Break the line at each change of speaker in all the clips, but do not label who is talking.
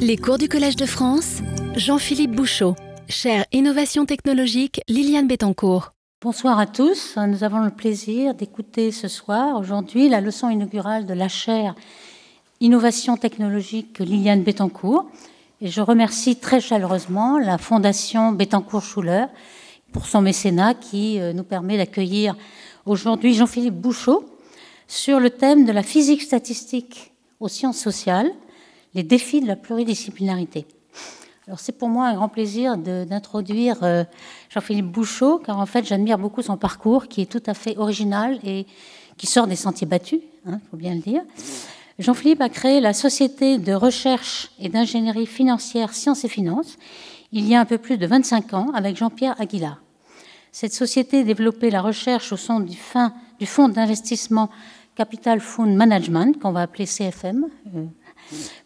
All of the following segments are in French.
Les cours du Collège de France, Jean-Philippe Bouchot. Chère Innovation technologique, Liliane Bettencourt.
Bonsoir à tous. Nous avons le plaisir d'écouter ce soir, aujourd'hui, la leçon inaugurale de la chaire Innovation technologique Liliane Bettencourt. Et je remercie très chaleureusement la Fondation Bettencourt-Schuller pour son mécénat qui euh, nous permet d'accueillir aujourd'hui Jean-Philippe Bouchot sur le thème de la physique statistique aux sciences sociales, les défis de la pluridisciplinarité. Alors c'est pour moi un grand plaisir d'introduire euh, Jean-Philippe Bouchot, car en fait j'admire beaucoup son parcours qui est tout à fait original et qui sort des sentiers battus, il hein, faut bien le dire. Jean-Philippe a créé la Société de recherche et d'ingénierie financière Sciences et Finances il y a un peu plus de 25 ans avec Jean-Pierre Aguilar. Cette société développait la recherche au sein du, fonds d'investissement Capital Fund Management, qu'on va appeler CFM, euh,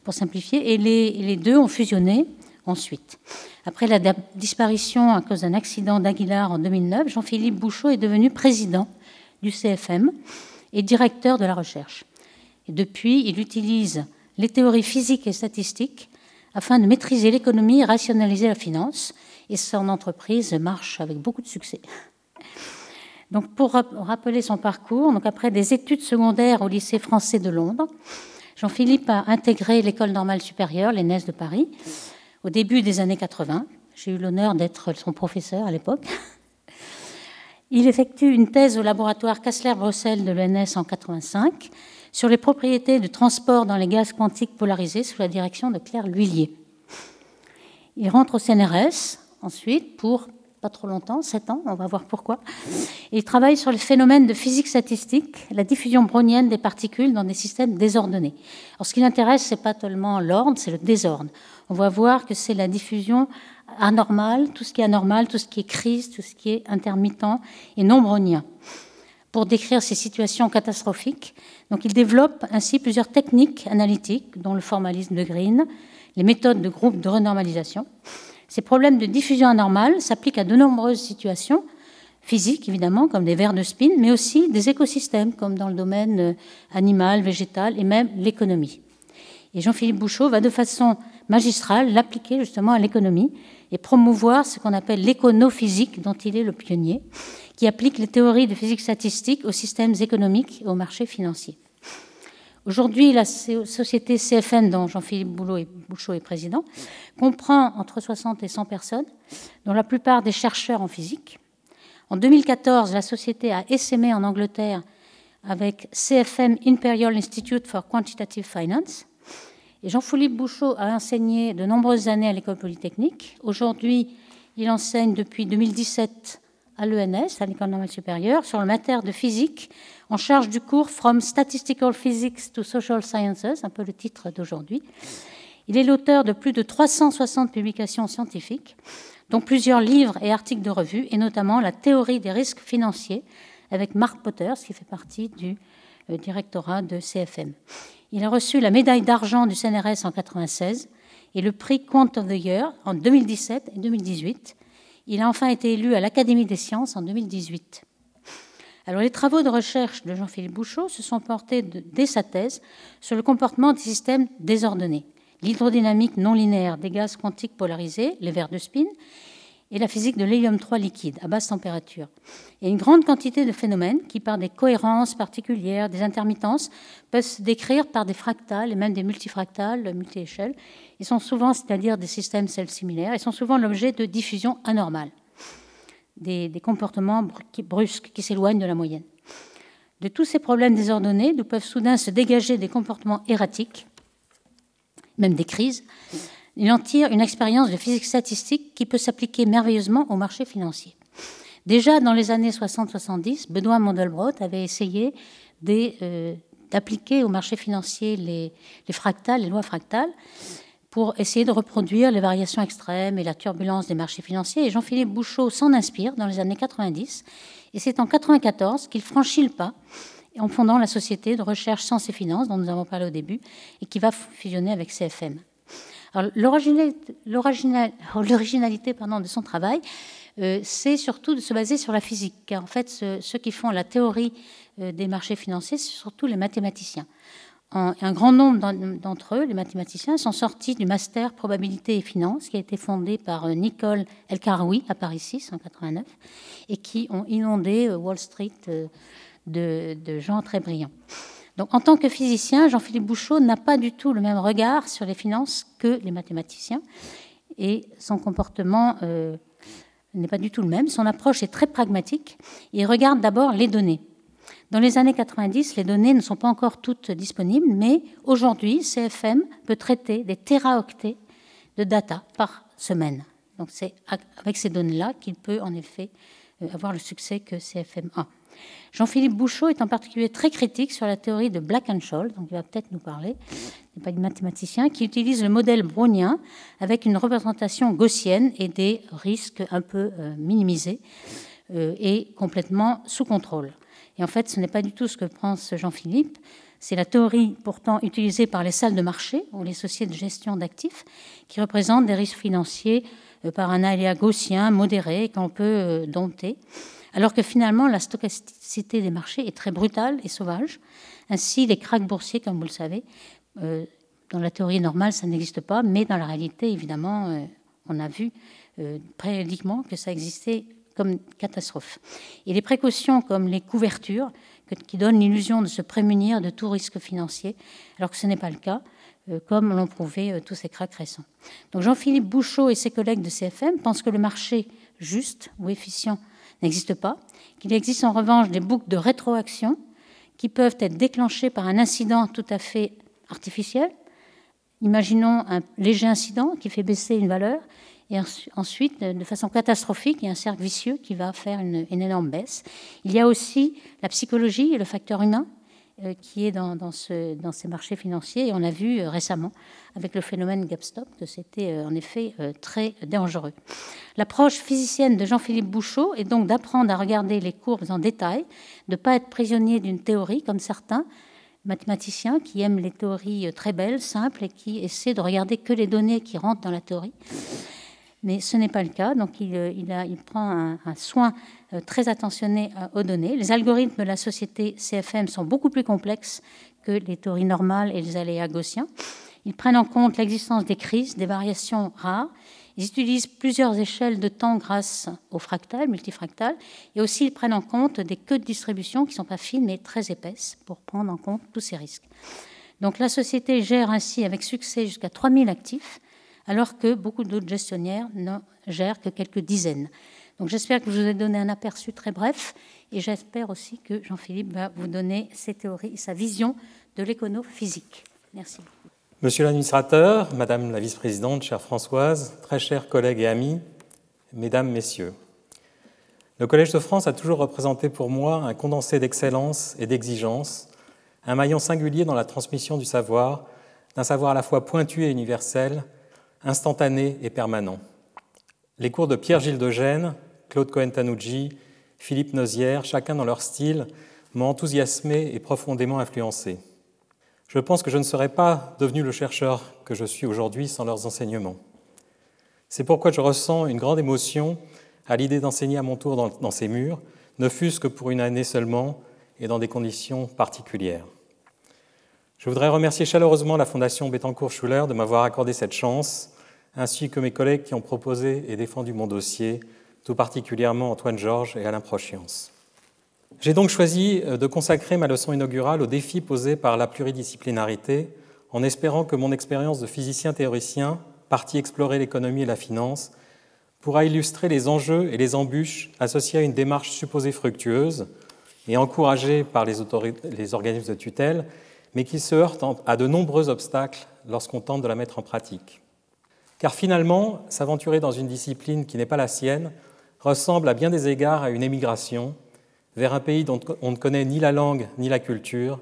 pour simplifier, et les, deux ont fusionné ensuite. Après la disparition à cause d'un accident d'Aguilar en 2009, Jean-Philippe Bouchot est devenu président du CFM et directeur de la recherche. Depuis, il utilise les théories physiques et statistiques afin de maîtriser l'économie et rationaliser la finance, et son entreprise marche avec beaucoup de succès. Donc pour rappeler son parcours, donc après des études secondaires au lycée français de Londres, Jean-Philippe a intégré l'école normale supérieure, l'ENS de Paris, au début des années 80. J'ai eu l'honneur d'être son professeur à l'époque. Il effectue une thèse au laboratoire Kassler-Bruxelles de l'ENS en 85 sur les propriétés de transport dans les gaz quantiques polarisés sous la direction de Claire L'Huillier. Il rentre au CNRS ensuite pour pas trop longtemps, 7 ans, on va voir pourquoi. il travaille sur le phénomène de physique statistique, la diffusion brownienne des particules dans des systèmes désordonnés. Alors ce qui l'intéresse, c'est pas tellement l'ordre, c'est le désordre. On va voir que c'est la diffusion anormale, tout ce qui est anormal, tout ce qui est crise, tout ce qui est intermittent et non brownien. Pour décrire ces situations catastrophiques, donc il développe ainsi plusieurs techniques analytiques, dont le formalisme de Green, les méthodes de groupe de renormalisation, ces problèmes de diffusion anormale s'appliquent à de nombreuses situations physiques, évidemment, comme des vers de spin, mais aussi des écosystèmes, comme dans le domaine euh, animal, végétal et même l'économie. Et Jean-Philippe Bouchot va de façon magistrale l'appliquer justement à l'économie et promouvoir ce qu'on appelle l'éconophysique, dont il est le pionnier, qui applique les théories de physique statistique aux systèmes économiques et aux marchés financiers. Aujourd'hui, la société CFN, dont Jean-Philippe Bouchot est président, comprend entre 60 et 100 personnes, dont la plupart des chercheurs en physique. En 2014, la société a essaimé en Angleterre avec CFM Imperial Institute for Quantitative Finance. Et Jean-Philippe Bouchot a enseigné de nombreuses années à l'école polytechnique. Aujourd'hui, il enseigne depuis 2017 à l'ENS, à l'École normale supérieure, sur le matière de physique, en charge du cours From Statistical Physics to Social Sciences, un peu le titre d'aujourd'hui. Il est l'auteur de plus de 360 publications scientifiques, dont plusieurs livres et articles de revue, et notamment La théorie des risques financiers, avec Mark Potter, qui fait partie du euh, directorat de CFM. Il a reçu la médaille d'argent du CNRS en 1996 et le prix Quant of the Year en 2017 et 2018 il a enfin été élu à l'Académie des sciences en 2018. Alors, les travaux de recherche de Jean-Philippe Bouchot se sont portés dès sa thèse sur le comportement des systèmes désordonnés, l'hydrodynamique non linéaire des gaz quantiques polarisés, les verres de spin, et la physique de l'hélium 3 liquide à basse température. Et une grande quantité de phénomènes qui, par des cohérences particulières, des intermittences, peuvent se décrire par des fractales et même des multifractales, multi-échelles. Ils sont souvent, c'est-à-dire des systèmes celles similaires, ils sont souvent l'objet de diffusion anormale, des, comportements brusques qui s'éloignent de la moyenne. De tous ces problèmes désordonnés, nous peuvent soudain se dégager des comportements erratiques, même des crises, il en tire une expérience de physique statistique qui peut s'appliquer merveilleusement au marché financier. Déjà dans les années 60-70, Benoît Mandelbrot avait essayé euh, d'appliquer au marché financier les, fractales, les lois fractales, pour essayer de reproduire les variations extrêmes et la turbulence des marchés financiers. Et Jean-Philippe Bouchot s'en inspire dans les années 90. Et c'est en 94 qu'il franchit le pas en fondant la société de recherche Sciences et Finances, dont nous avons parlé au début, et qui va fusionner avec CFM. L'originalité de son travail, euh, c'est surtout de se baser sur la physique. Car en fait, ceux qui font la théorie euh, des marchés financiers, c'est surtout les mathématiciens. Un grand nombre d'entre eux, les mathématiciens, sont sortis du master probabilité et finance qui a été fondé par euh, Nicole El Karoui à Paris 6 en 89 et qui ont inondé euh, Wall Street euh, de, gens très brillants. Donc, en tant que physicien, Jean-Philippe Bouchot n'a pas du tout le même regard sur les finances que les mathématiciens et son comportement n'est pas du tout le même. Son approche est très pragmatique. Il regarde d'abord les données. Dans les années 90, les données ne sont pas encore toutes disponibles, mais aujourd'hui, CFM peut traiter des téraoctets de data par semaine. Donc c'est avec ces données-là qu'il peut en effet euh, avoir le succès que CFM a. Jean-Philippe Bouchot est en particulier très critique sur la théorie de Black and Scholes, donc il va peut-être nous parler, il n'est pas du mathématicien, qui utilise le modèle brownien avec une représentation gaussienne et des risques un peu euh, minimisés euh, et complètement sous contrôle. Et en fait, ce n'est pas du tout ce que pense Jean-Philippe. C'est la théorie pourtant utilisée par les salles de marché ou les sociétés de gestion d'actifs qui représentent des risques financiers euh, par un aléa gaussien modéré qu'on peut euh, dompter, alors que finalement la stochasticité des marchés est très brutale et sauvage. Ainsi, les cracks boursiers, comme vous le savez, euh, dans la théorie normale, ça n'existe pas, mais dans la réalité, évidemment, on a vu périodiquement que ça existait comme catastrophe. Et les précautions comme les couvertures, qui donnent l'illusion de se prémunir de tout risque financier, alors que ce n'est pas le cas, euh, comme l'ont prouvé euh, tous ces cracks récents. Donc Jean-Philippe Bouchot et ses collègues de CFM pensent que le marché juste ou efficient n'existe pas, qu'il existe en revanche des boucles de rétroaction qui peuvent être déclenchées par un incident tout à fait artificiel. Imaginons un léger incident qui fait baisser une valeur et ensuite, de façon catastrophique, il y a un cercle vicieux qui va faire une, énorme baisse. Il y a aussi la psychologie et le facteur humain euh, qui est dans, dans, ce, dans, ces marchés financiers. Et on a vu euh, récemment, avec le phénomène GameStop, que c'était euh, en effet très dangereux. L'approche physicienne de Jean-Philippe Bouchot est donc d'apprendre à regarder les courbes en détail, de ne pas être prisonnier d'une théorie comme certains mathématiciens qui aiment les théories très belles, simples, et qui essaient de regarder que les données qui rentrent dans la théorie mais ce n'est pas le cas. Donc il, euh, prend un, soin euh, très attentionné aux données. Les algorithmes de la société CFM sont beaucoup plus complexes que les théories normales et les aléas gaussiens. Ils prennent en compte l'existence des crises, des variations rares. Ils utilisent plusieurs échelles de temps grâce au fractal, multifractal, et aussi ils prennent en compte des queues de distribution qui ne sont pas fines mais très épaisses pour prendre en compte tous ces risques. Donc la société gère ainsi avec succès jusqu'à 3000 actifs alors que beaucoup d'autres gestionnaires ne gèrent que quelques dizaines. Donc j'espère que je vous ai donné un aperçu très bref et j'espère aussi que Jean-Philippe va vous donner ses théories, sa vision de l'écono-physique. Merci beaucoup.
Monsieur l'administrateur, Madame la vice-présidente, chère Françoise, très chers collègues et amis, Mesdames, Messieurs, le Collège de France a toujours représenté pour moi un condensé d'excellence et d'exigence, un maillon singulier dans la transmission du savoir, d'un savoir à la fois pointu et universel, instantané et permanent. Les cours de Pierre-Gilles de Gênes, Claude Cohen-Tanucci, Philippe Nozière, chacun dans leur style, m'ont enthousiasmé et profondément influencé. Je pense que je ne serais pas devenu le chercheur que je suis aujourd'hui sans leurs enseignements. C'est pourquoi je ressens une grande émotion à l'idée d'enseigner à mon tour dans, dans ces murs, ne fût-ce que pour une année seulement et dans des conditions particulières. Je voudrais remercier chaleureusement la Fondation Bettencourt-Schuller de m'avoir accordé cette chance ainsi que mes collègues qui ont proposé et défendu mon dossier, tout particulièrement Antoine Georges et Alain Prochiance. J'ai donc choisi euh, de consacrer ma leçon inaugurale aux défis posés par la pluridisciplinarité, en espérant que mon expérience de physicien théoricien, parti explorer l'économie et la finance, pourra illustrer les enjeux et les embûches associés à une démarche supposée fructueuse et encouragée par les, les organismes de tutelle, mais qui se heurte à de nombreux obstacles lorsqu'on tente de la mettre en pratique. Car finalement, s'aventurer dans une discipline qui n'est pas la sienne ressemble à bien des égards à une émigration vers un pays dont on ne connaît ni la langue ni la culture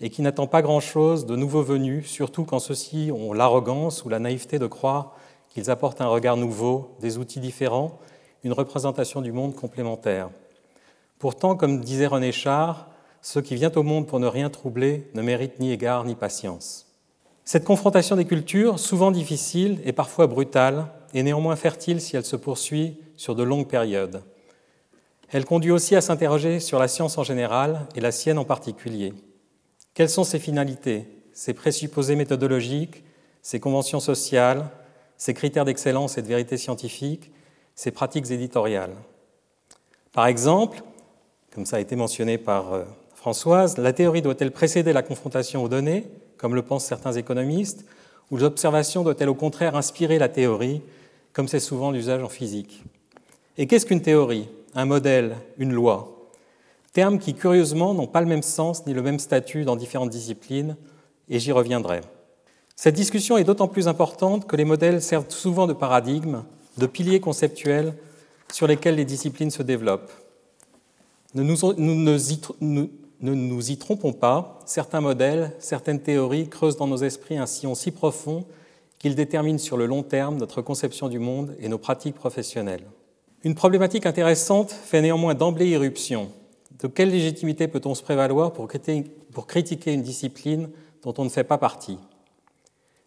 et qui n'attend pas grand-chose de nouveaux venus, surtout quand ceux-ci ont l'arrogance ou la naïveté de croire qu'ils apportent un regard nouveau, des outils différents, une représentation du monde complémentaire. Pourtant, comme disait René Char, ceux qui viennent au monde pour ne rien troubler ne méritent ni égard ni patience. Cette confrontation des cultures, souvent difficile et parfois brutale, est néanmoins fertile si elle se poursuit sur de longues périodes. Elle conduit aussi à s'interroger sur la science en général et la sienne en particulier. Quelles sont ses finalités, ses présupposés méthodologiques, ses conventions sociales, ses critères d'excellence et de vérité scientifique, ses pratiques éditoriales? Par exemple, comme ça a été mentionné par euh, Françoise, la théorie doit-elle précéder la confrontation aux données, comme le pensent certains économistes, ou l'observation doit-elle au contraire inspirer la théorie, comme c'est souvent l'usage en physique? Et qu'est-ce qu'une théorie? Un modèle Une loi? Termes qui, curieusement, n'ont pas le même sens ni le même statut dans différentes disciplines, et j'y reviendrai. Cette discussion est d'autant plus importante que les modèles servent souvent de paradigme, de piliers conceptuels sur lesquels les disciplines se développent. Ne nous, ne nous y trompons pas, certains modèles, certaines théories creusent dans nos esprits un sillon si profond qu'ils déterminent sur le long terme notre conception du monde et nos pratiques professionnelles. Une problématique intéressante fait néanmoins d'emblée irruption. De quelle légitimité peut-on se prévaloir pour critiquer une discipline dont on ne fait pas partie?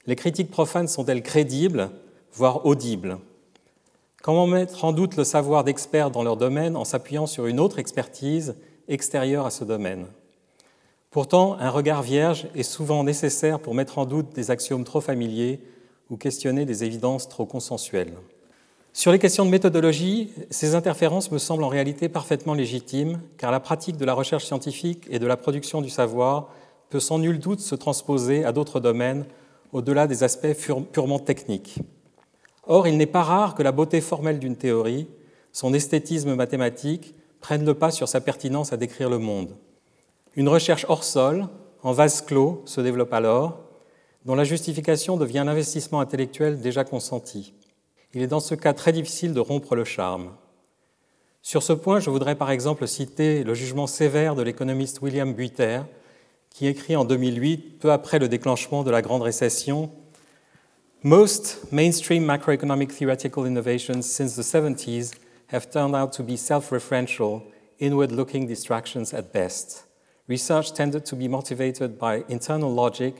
Les critiques profanes sont-elles crédibles, voire audibles? Comment mettre en doute le savoir d'experts dans leur domaine en s'appuyant sur une autre expertise extérieure à ce domaine Pourtant, un regard vierge est souvent nécessaire pour mettre en doute des axiomes trop familiers ou questionner des évidences trop consensuelles. Sur les questions de méthodologie, ces interférences me semblent en réalité parfaitement légitimes, car la pratique de la recherche scientifique et de la production du savoir peut sans nul doute se transposer à d'autres domaines au-delà des aspects purement techniques. Or, il n'est pas rare que la beauté formelle d'une théorie, son esthétisme mathématique, prennent le pas sur sa pertinence à décrire le monde. Une recherche hors sol, en vase clos, se développe alors, dont la justification devient l'investissement intellectuel déjà consenti. Il est dans ce cas très difficile de rompre le charme. Sur ce point, je voudrais par exemple citer le jugement sévère de l'économiste William Buiter, qui écrit en 2008, peu après le déclenchement de la Grande Récession, Most mainstream macroeconomic theoretical innovations since the 70s have turned out to be self referential, inward looking distractions at best. Research tended to be motivated by internal logic,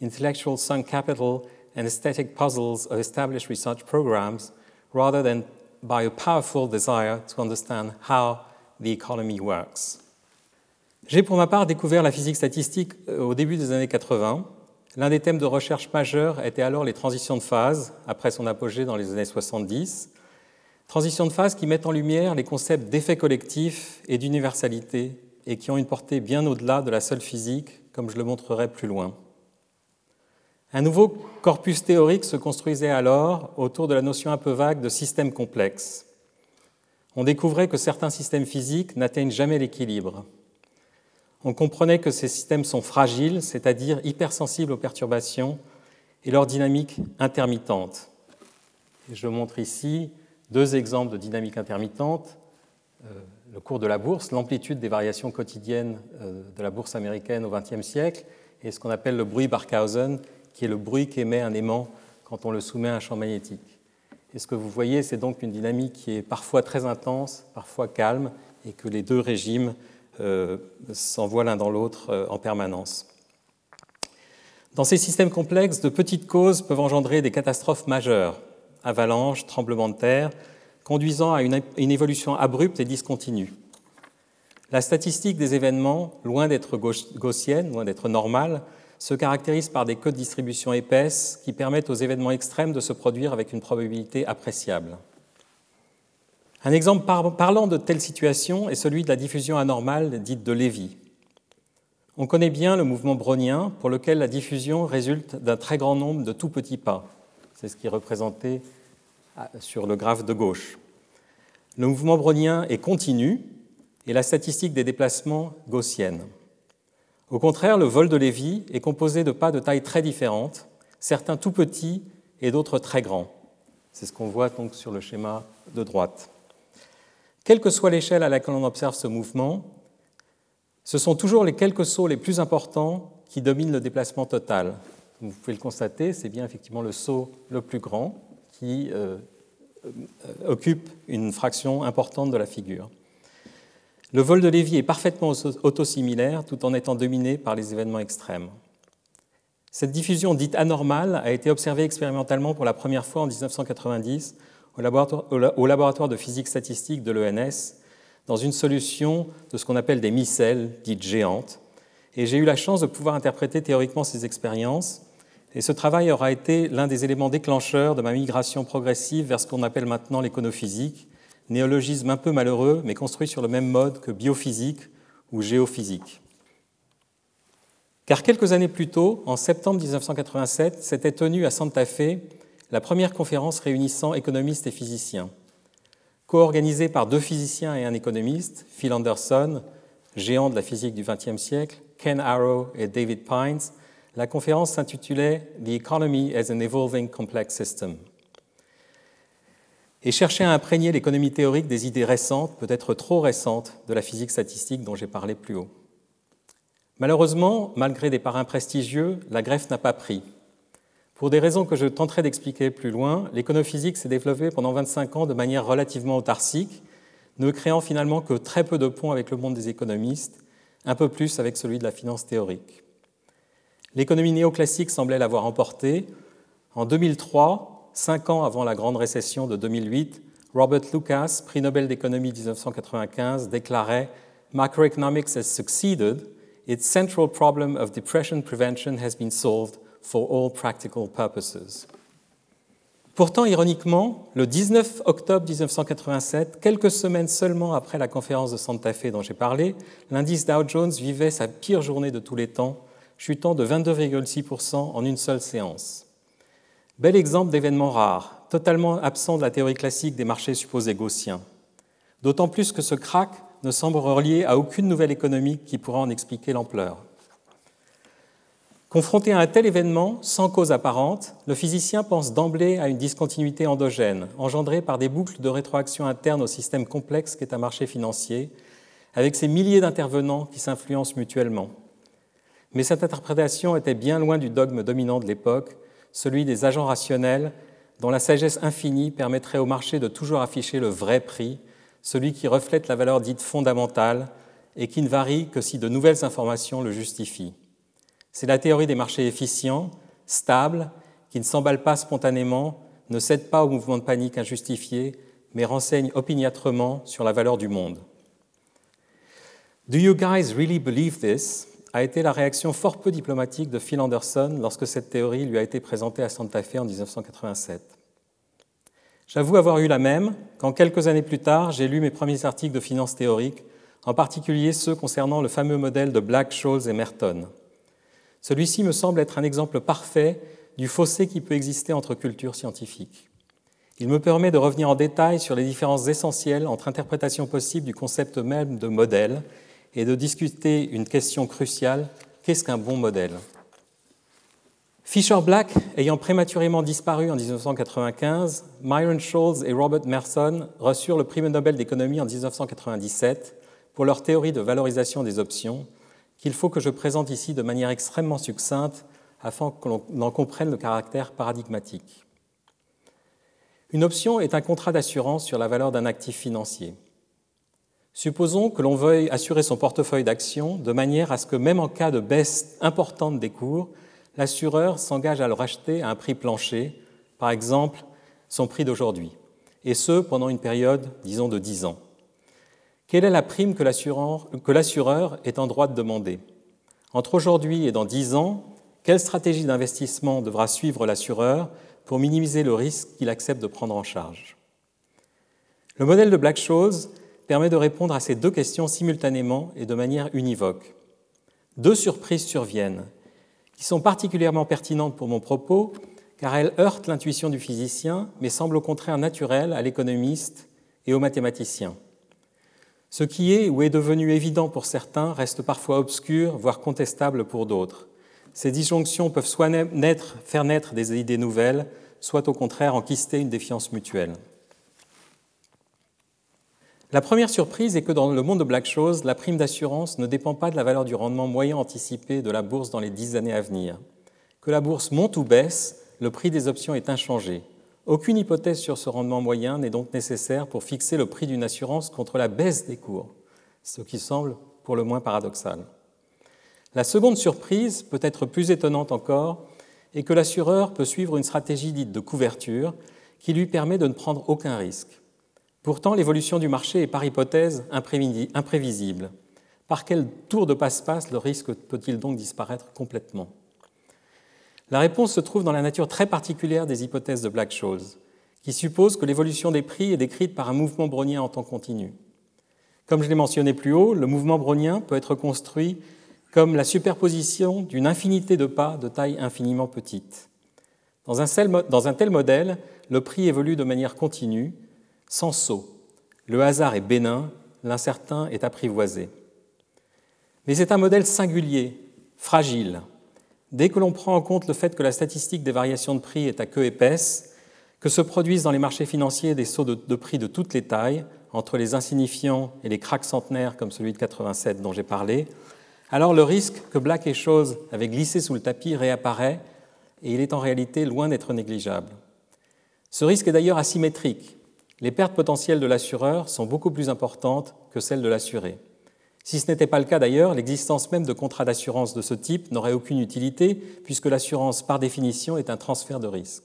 intellectual sunk capital, and aesthetic puzzles of established research programs, rather than by a powerful desire to understand how the economy works. J'ai pour ma part découvert la physique statistique euh, au début des années 80 L'un des thèmes de recherche majeurs était alors les transitions de phase, après son apogée dans les années 70. Transitions de phase qui mettent en lumière les concepts d'effet collectif et d'universalité et qui ont une portée bien au-delà de la seule physique, comme je le montrerai plus loin. Un nouveau corpus théorique se construisait alors autour de la notion un peu vague de système complexe. On découvrait que certains systèmes physiques n'atteignent jamais l'équilibre, on comprenait que ces systèmes sont fragiles, c'est-à-dire hypersensibles aux perturbations et leur dynamique intermittente. je montre ici deux exemples de dynamique intermittente. Euh, le cours de la bourse, l'amplitude des variations quotidiennes euh, de la bourse américaine au XXe siècle, et ce qu'on appelle le bruit Barkhausen, qui est le bruit qu'émet un aimant quand on le soumet à un champ magnétique. Et ce que vous voyez, c'est donc une dynamique qui est parfois très intense, parfois calme, et que les deux régimes euh, s'envoient l'un dans l'autre en permanence. Dans ces systèmes complexes, de petites causes peuvent engendrer des catastrophes majeures, avalanches, tremblements de terre, conduisant à une, évolution abrupte et discontinue. La statistique des événements, loin d'être gaussienne, loin d'être normale, se caractérise par des queues de distribution épaisses qui permettent aux événements extrêmes de se produire avec une probabilité appréciable. Un exemple parlant de telle situation est celui de la diffusion anormale dite de Lévy. On connaît bien le mouvement brownien pour lequel la diffusion résulte d'un très grand nombre de tout petits pas. C'est ce qui est représenté ah, sur le graphe de gauche. Le mouvement brownien est continu et la statistique des déplacements gaussienne. Au contraire, le vol de Lévy est composé de pas de taille très différentes, certains tout petits et d'autres très grands. C'est ce qu'on voit donc sur le schéma de droite. Quelle que soit l'échelle à laquelle on observe ce mouvement, ce sont toujours les quelques sauts les plus importants qui dominent le déplacement total. Vous pouvez le constater, c'est bien effectivement le saut le plus grand qui euh, euh, occupe une fraction importante de la figure. Le vol de Lévy est parfaitement autosimilaire tout en étant dominé par les événements extrêmes. Cette diffusion dite anormale a été observée expérimentalement pour la première fois en 1990 au laboratoire, de physique statistique de l'ENS dans une solution de ce qu'on appelle des micelles dites géantes, et j'ai eu la chance de pouvoir interpréter théoriquement ces expériences. Et ce travail aura été l'un des éléments déclencheurs de ma migration progressive vers ce qu'on appelle maintenant l'éconophysique, néologisme un peu malheureux, mais construit sur le même mode que biophysique ou géophysique. Car quelques années plus tôt, en septembre 1987, s'était tenue à Santa Fe la première conférence réunissant économistes et physiciens. Co-organisée par deux physiciens et un économiste, Phil Anderson, géant de la physique du XXe siècle, Ken Arrow et David Pines, la conférence s'intitulait The Economy as an Evolving Complex System et cherchait à imprégner l'économie théorique des idées récentes, peut-être trop récentes, de la physique statistique dont j'ai parlé plus haut. Malheureusement, malgré des parrains prestigieux, la greffe n'a pas pris. Pour des raisons que je tenterai d'expliquer plus loin, l'éconophysique s'est développée pendant 25 ans de manière relativement autarcique, ne créant finalement que très peu de ponts avec le monde des économistes un peu plus avec celui de la finance théorique. L'économie néoclassique semblait l'avoir emporté. En 2003, cinq ans avant la grande récession de 2008, Robert Lucas, prix Nobel d'économie 1995, déclarait Macroeconomics has succeeded. Its central problem of depression prevention has been solved for all practical purposes. Pourtant, ironiquement, le 19 octobre 1987, quelques semaines seulement après la conférence de Santa Fe dont j'ai parlé, l'indice Dow Jones vivait sa pire journée de tous les temps, chutant de 22,6% en une seule séance. Bel exemple d'événement rare, totalement absent de la théorie classique des marchés supposés gaussiens. D'autant plus que ce crack ne semble relié à aucune nouvelle économique qui pourra en expliquer l'ampleur. Confronté à un tel événement, sans cause apparente, le physicien pense d'emblée à une discontinuité endogène, engendrée par des boucles de rétroaction interne au système complexe qu'est un marché financier, avec ses milliers d'intervenants qui s'influencent mutuellement. Mais cette interprétation était bien loin du dogme dominant de l'époque, celui des agents rationnels, dont la sagesse infinie permettrait au marché de toujours afficher le vrai prix, celui qui reflète la valeur dite fondamentale et qui ne varie que si de nouvelles informations le justifient. C'est la théorie des marchés efficients, stables, qui ne s'emballent pas spontanément, ne cèdent pas au mouvement de panique injustifié, mais renseignent opiniâtrement sur la valeur du monde. Do you guys really believe this? A été la réaction fort peu diplomatique de Phil Anderson lorsque cette théorie lui a été présentée à Santa Fe en 1987. J'avoue avoir eu la même quand quelques années plus tard, j'ai lu mes premiers articles de finance théorique, en particulier ceux concernant le fameux modèle de Black, Scholes et Merton. Celui-ci me semble être un exemple parfait du fossé qui peut exister entre cultures scientifiques. Il me permet de revenir en détail sur les différences essentielles entre interprétation possible du concept même de modèle et de discuter une question cruciale, qu'est-ce qu'un bon modèle? Fisher Black ayant prématurément disparu en 1995, Myron Scholes et Robert Merson reçurent le prix Nobel d'économie en 1997 pour leur théorie de valorisation des options qu'il faut que je présente ici de manière extrêmement succincte afin que l'on en comprenne le caractère paradigmatique. Une option est un contrat d'assurance sur la valeur d'un actif financier. Supposons que l'on veuille assurer son portefeuille d'actions de manière à ce que même en cas de baisse importante des cours, l'assureur s'engage à le racheter à un prix plancher, par exemple son prix d'aujourd'hui, et ce pendant une période, disons, de 10 ans. Quelle est la prime que l'assureur est en droit de demander? Entre aujourd'hui et dans 10 ans, quelle stratégie d'investissement devra suivre l'assureur pour minimiser le risque qu'il accepte de prendre en charge? Le modèle de Black-Scholes permet de répondre à ces deux questions simultanément et de manière univoque. Deux surprises surviennent, qui sont particulièrement pertinentes pour mon propos, car elles heurtent l'intuition du physicien, mais semblent au contraire naturelles à l'économiste et au mathématicien. Ce qui est ou est devenu évident pour certains reste parfois obscur, voire contestable pour d'autres. Ces disjonctions peuvent soit faire naître des idées nouvelles, soit au contraire enquister une défiance mutuelle. La première surprise est que dans le monde de Black Shoes, la prime d'assurance ne dépend pas de la valeur du rendement moyen anticipé de la bourse dans les dix années à venir. Que la bourse monte ou baisse, le prix des options est inchangé. Aucune hypothèse sur ce rendement moyen n'est donc nécessaire pour fixer le prix d'une assurance contre la baisse des cours, ce qui semble pour le moins paradoxal. La seconde surprise, peut-être plus étonnante encore, est que l'assureur peut suivre une stratégie dite de couverture qui lui permet de ne prendre aucun risque. Pourtant, l'évolution du marché est par hypothèse imprévisible. Par quel tour de passe-passe le risque peut-il donc disparaître complètement? La réponse se trouve dans la nature très particulière des hypothèses de Black-Scholes, qui suppose que l'évolution des prix est décrite par un mouvement brownien en temps continu. Comme je l'ai mentionné plus haut, le mouvement brownien peut être construit comme la superposition d'une infinité de pas de taille infiniment petite. Dans un, dans un tel modèle, le prix évolue de manière continue, sans saut. Le hasard est bénin, l'incertain est apprivoisé. Mais c'est un modèle singulier, fragile. Dès que l'on prend en compte le fait que la statistique des variations de prix est à queue épaisse, que se produisent dans les marchés financiers des sauts de, prix de toutes les tailles, entre les insignifiants et les cracks centenaires comme celui de 87 dont j'ai parlé, alors le risque que Black et Chose avaient glissé sous le tapis réapparaît et il est en réalité loin d'être négligeable. Ce risque est d'ailleurs asymétrique. Les pertes potentielles de l'assureur sont beaucoup plus importantes que celles de l'assuré. Si ce n'était pas le cas d'ailleurs, l'existence même de contrats d'assurance de ce type n'aurait aucune utilité, puisque l'assurance, par définition, est un transfert de risque.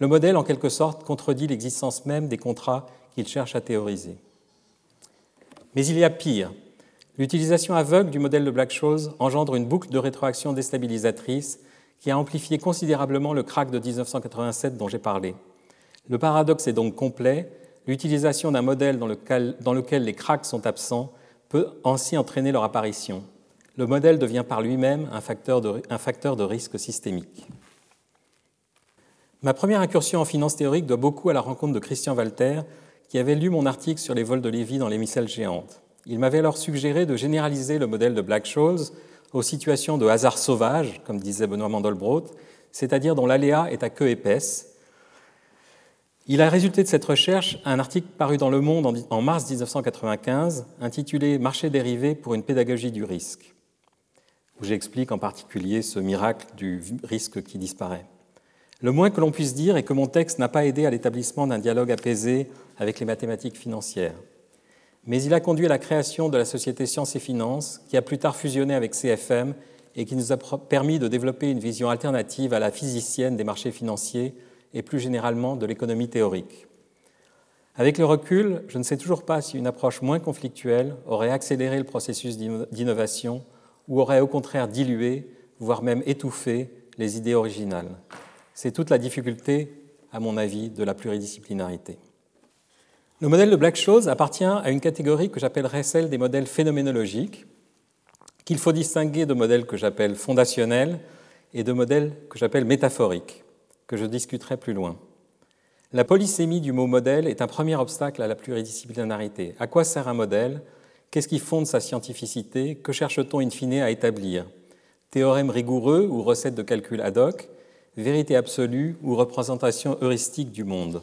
Le modèle, en quelque sorte, contredit l'existence même des contrats qu'il cherche à théoriser. Mais il y a pire. L'utilisation aveugle du modèle de Black-Scholes engendre une boucle de rétroaction déstabilisatrice qui a amplifié considérablement le crack de 1987 dont j'ai parlé. Le paradoxe est donc complet. L'utilisation d'un modèle dans lequel, les cracks sont absents peut ainsi entraîner leur apparition. Le modèle devient par lui-même un, facteur de, risque systémique. Ma première incursion en finance théorique doit beaucoup à la rencontre de Christian Walter, qui avait lu mon article sur les vols de Lévy dans les missels géantes. Il m'avait alors suggéré de généraliser le modèle de Black-Scholes aux situations de hasard sauvage, comme disait Benoît Mandelbrot, c'est-à-dire dont l'aléa est à queue épaisse. Il a résulté de cette recherche un article paru dans Le Monde en mars 1995 intitulé Marché dérivé pour une pédagogie du risque, où j'explique en particulier ce miracle du risque qui disparaît. Le moins que l'on puisse dire est que mon texte n'a pas aidé à l'établissement d'un dialogue apaisé avec les mathématiques financières. Mais il a conduit à la création de la société Sciences et Finances, qui a plus tard fusionné avec CFM et qui nous a permis de développer une vision alternative à la physicienne des marchés financiers et plus généralement de l'économie théorique. Avec le recul, je ne sais toujours pas si une approche moins conflictuelle aurait accéléré le processus d'innovation ou aurait au contraire dilué, voire même étouffé, les idées originales. C'est toute la difficulté, à mon avis, de la pluridisciplinarité. Le modèle de Black-Scholes appartient à une catégorie que j'appellerais celle des modèles phénoménologiques, qu'il faut distinguer de modèles que j'appelle fondationnels et de modèles que j'appelle métaphoriques, je discuterai plus loin. La polysémie du mot modèle est un premier obstacle à la pluridisciplinarité. À quoi sert un modèle? Qu'est-ce qui fonde sa scientificité? Que cherche-t-on in fine à établir? Théorème rigoureux ou recette de calcul ad hoc? Vérité absolue ou représentation heuristique du monde?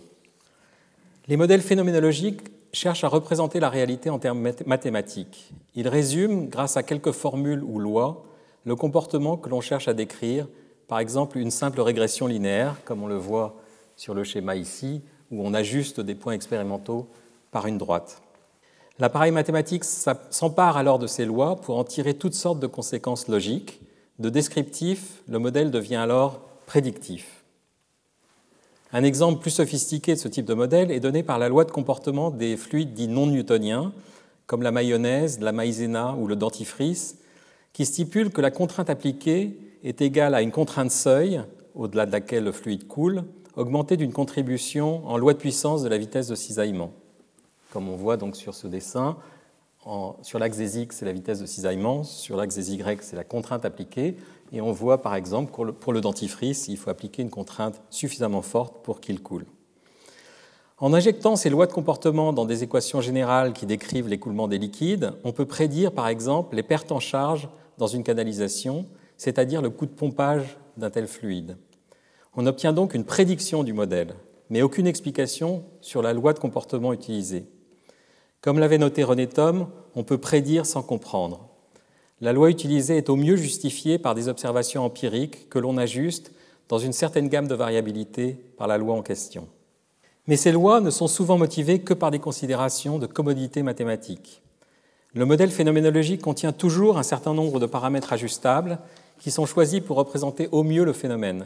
Les modèles phénoménologiques cherchent à représenter la réalité en termes mathématiques. Ils résument, grâce à quelques formules ou lois, le comportement que l'on cherche à décrire, par exemple une simple régression linéaire, comme on le voit sur le schéma ici, où on ajuste des points expérimentaux par une droite. L'appareil mathématique s'empare alors de ces lois pour en tirer toutes sortes de conséquences logiques. De descriptif, le modèle devient alors prédictif. Un exemple plus sophistiqué de ce type de modèle est donné par la loi de comportement des fluides dits non newtoniens, comme la mayonnaise, la maïzena ou le dentifrice, qui stipule que la contrainte appliquée est égale à une contrainte seuil, au-delà de laquelle le fluide coule, augmentée d'une contribution en loi de puissance de la vitesse de cisaillement. Comme on voit donc sur ce dessin, sur l'axe des X, c'est la vitesse de cisaillement, sur l'axe des Y, c'est la contrainte appliquée, et on voit par exemple pour pour le dentifrice, il faut appliquer une contrainte suffisamment forte pour qu'il coule. En injectant ces lois de comportement dans des équations générales qui décrivent l'écoulement des liquides, on peut prédire par exemple les pertes en charge dans une canalisation, c'est-à-dire le coût de pompage d'un tel fluide. On obtient donc une prédiction du modèle, mais aucune explication sur la loi de comportement utilisée. Comme l'avait noté René Thom, on peut prédire sans comprendre. La loi utilisée est au mieux justifiée par des observations empiriques que l'on ajuste dans une certaine gamme de variabilité par la loi en question. Mais ces lois ne sont souvent motivées que par des considérations de commodité mathématique. Le modèle phénoménologique contient toujours un certain nombre de paramètres ajustables qui sont choisis pour représenter au mieux le phénomène.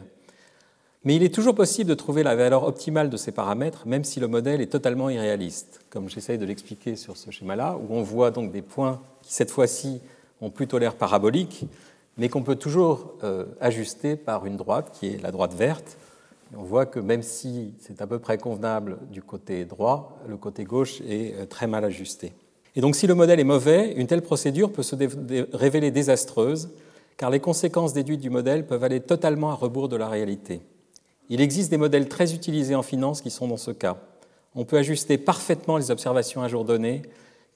Mais il est toujours possible de trouver la valeur optimale de ces paramètres, même si le modèle est totalement irréaliste, comme j'essaye de l'expliquer sur ce schéma-là, où on voit donc des points qui, cette fois-ci, ont plutôt l'air paraboliques, mais qu'on peut toujours euh, ajuster par une droite, qui est la droite verte. on voit que même si c'est à peu près convenable du côté droit, le côté gauche est euh, très mal ajusté. Et donc si le modèle est mauvais, une telle procédure peut se révéler désastreuse, car les conséquences déduites du modèle peuvent aller totalement à rebours de la réalité. Il existe des modèles très utilisés en finance qui sont dans ce cas. On peut ajuster parfaitement les observations à jour donné,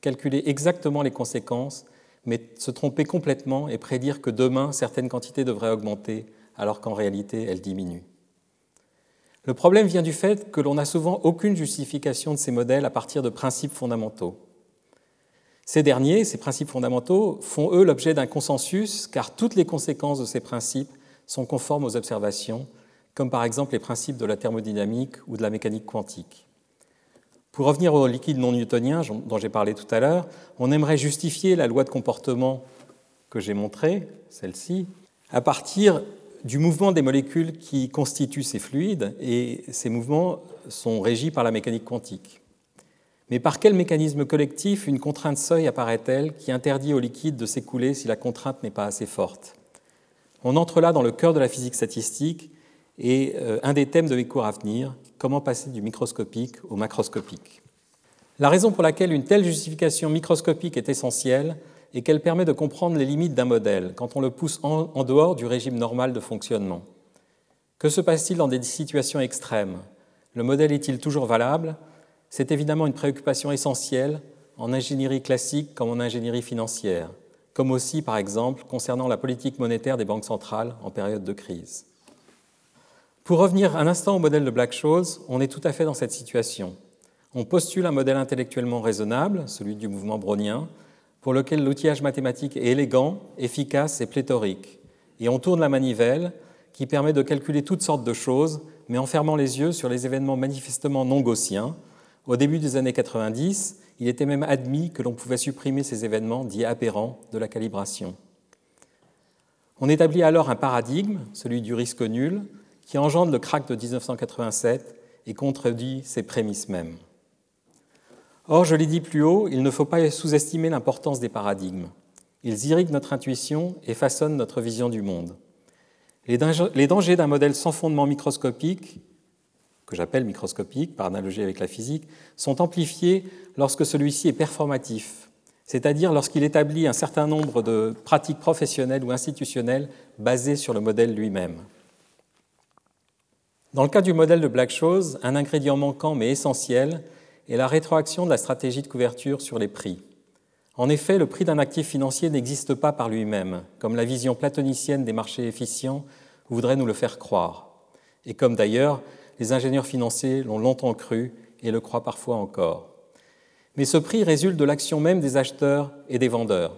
calculer exactement les conséquences, mais se tromper complètement et prédire que demain, certaines quantités devraient augmenter, alors qu'en réalité, elles diminuent. Le problème vient du fait que l'on n'a souvent aucune justification de ces modèles à partir de principes fondamentaux. Ces derniers, ces principes fondamentaux, font eux l'objet d'un consensus car toutes les conséquences de ces principes sont conformes aux observations comme par exemple les principes de la thermodynamique ou de la mécanique quantique. Pour revenir au liquide non newtonien dont j'ai parlé tout à l'heure, on aimerait justifier la loi de comportement que j'ai montrée, celle-ci, à partir du mouvement des molécules qui constituent ces fluides, et ces mouvements sont régis par la mécanique quantique. Mais par quel mécanisme collectif une contrainte seuil apparaît-elle qui interdit au liquide de s'écouler si la contrainte n'est pas assez forte? On entre là dans le cœur de la physique statistique et euh, un des thèmes de mes cours à venir, comment passer du microscopique au macroscopique. La raison pour laquelle une telle justification microscopique est essentielle est qu'elle permet de comprendre les limites d'un modèle quand on le pousse en, dehors du régime normal de fonctionnement. Que se passe-t-il dans des situations extrêmes? Le modèle est-il toujours valable? C'est évidemment une préoccupation essentielle en ingénierie classique comme en ingénierie financière, comme aussi, par exemple, concernant la politique monétaire des banques centrales en période de crise. Pour revenir un instant au modèle de Black-Scholes, on est tout à fait dans cette situation. On postule un modèle intellectuellement raisonnable, celui du mouvement brownien, pour lequel l'outillage mathématique est élégant, efficace et pléthorique. Et on tourne la manivelle qui permet de calculer toutes sortes de choses, mais en fermant les yeux sur les événements manifestement non gaussiens. Au début des années 90, il était même admis que l'on pouvait supprimer ces événements dits aberrants de la calibration. On établit alors un paradigme, celui du risque nul, qui engendre le crack de 1987 et contredit ses prémices mêmes. Or, je l'ai dit plus haut, il ne faut pas sous-estimer l'importance des paradigmes. Ils irriguent notre intuition et façonnent notre vision du monde. Les dangers d'un modèle sans fondement microscopique, que j'appelle microscopique par analogie avec la physique, sont amplifiés lorsque celui-ci est performatif, c'est-à-dire lorsqu'il établit un certain nombre de pratiques professionnelles ou institutionnelles basées sur le modèle lui-même. Dans le cas du modèle de Black-Scholes, un ingrédient manquant mais essentiel est la rétroaction de la stratégie de couverture sur les prix. En effet, le prix d'un actif financier n'existe pas par lui-même, comme la vision platonicienne des marchés efficients voudrait nous le faire croire, et comme d'ailleurs les ingénieurs financiers l'ont longtemps cru et le croient parfois encore. Mais ce prix résulte de l'action même des acheteurs et des vendeurs.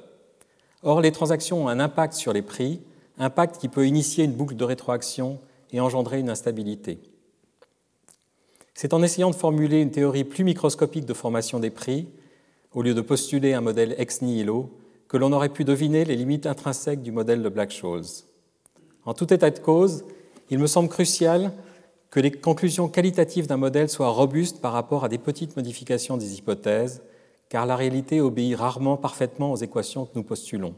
Or, les transactions ont un impact sur les prix, impact qui peut initier une boucle de rétroaction et engendrer une instabilité. C'est en essayant de formuler une théorie plus microscopique de formation des prix, au lieu de postuler un modèle ex nihilo, que l'on aurait pu deviner les limites intrinsèques du modèle de Black-Scholes. En tout état de cause, il me semble crucial que les conclusions qualitatives d'un modèle soient robustes par rapport à des petites modifications des hypothèses, car la réalité obéit rarement parfaitement aux équations que nous postulons.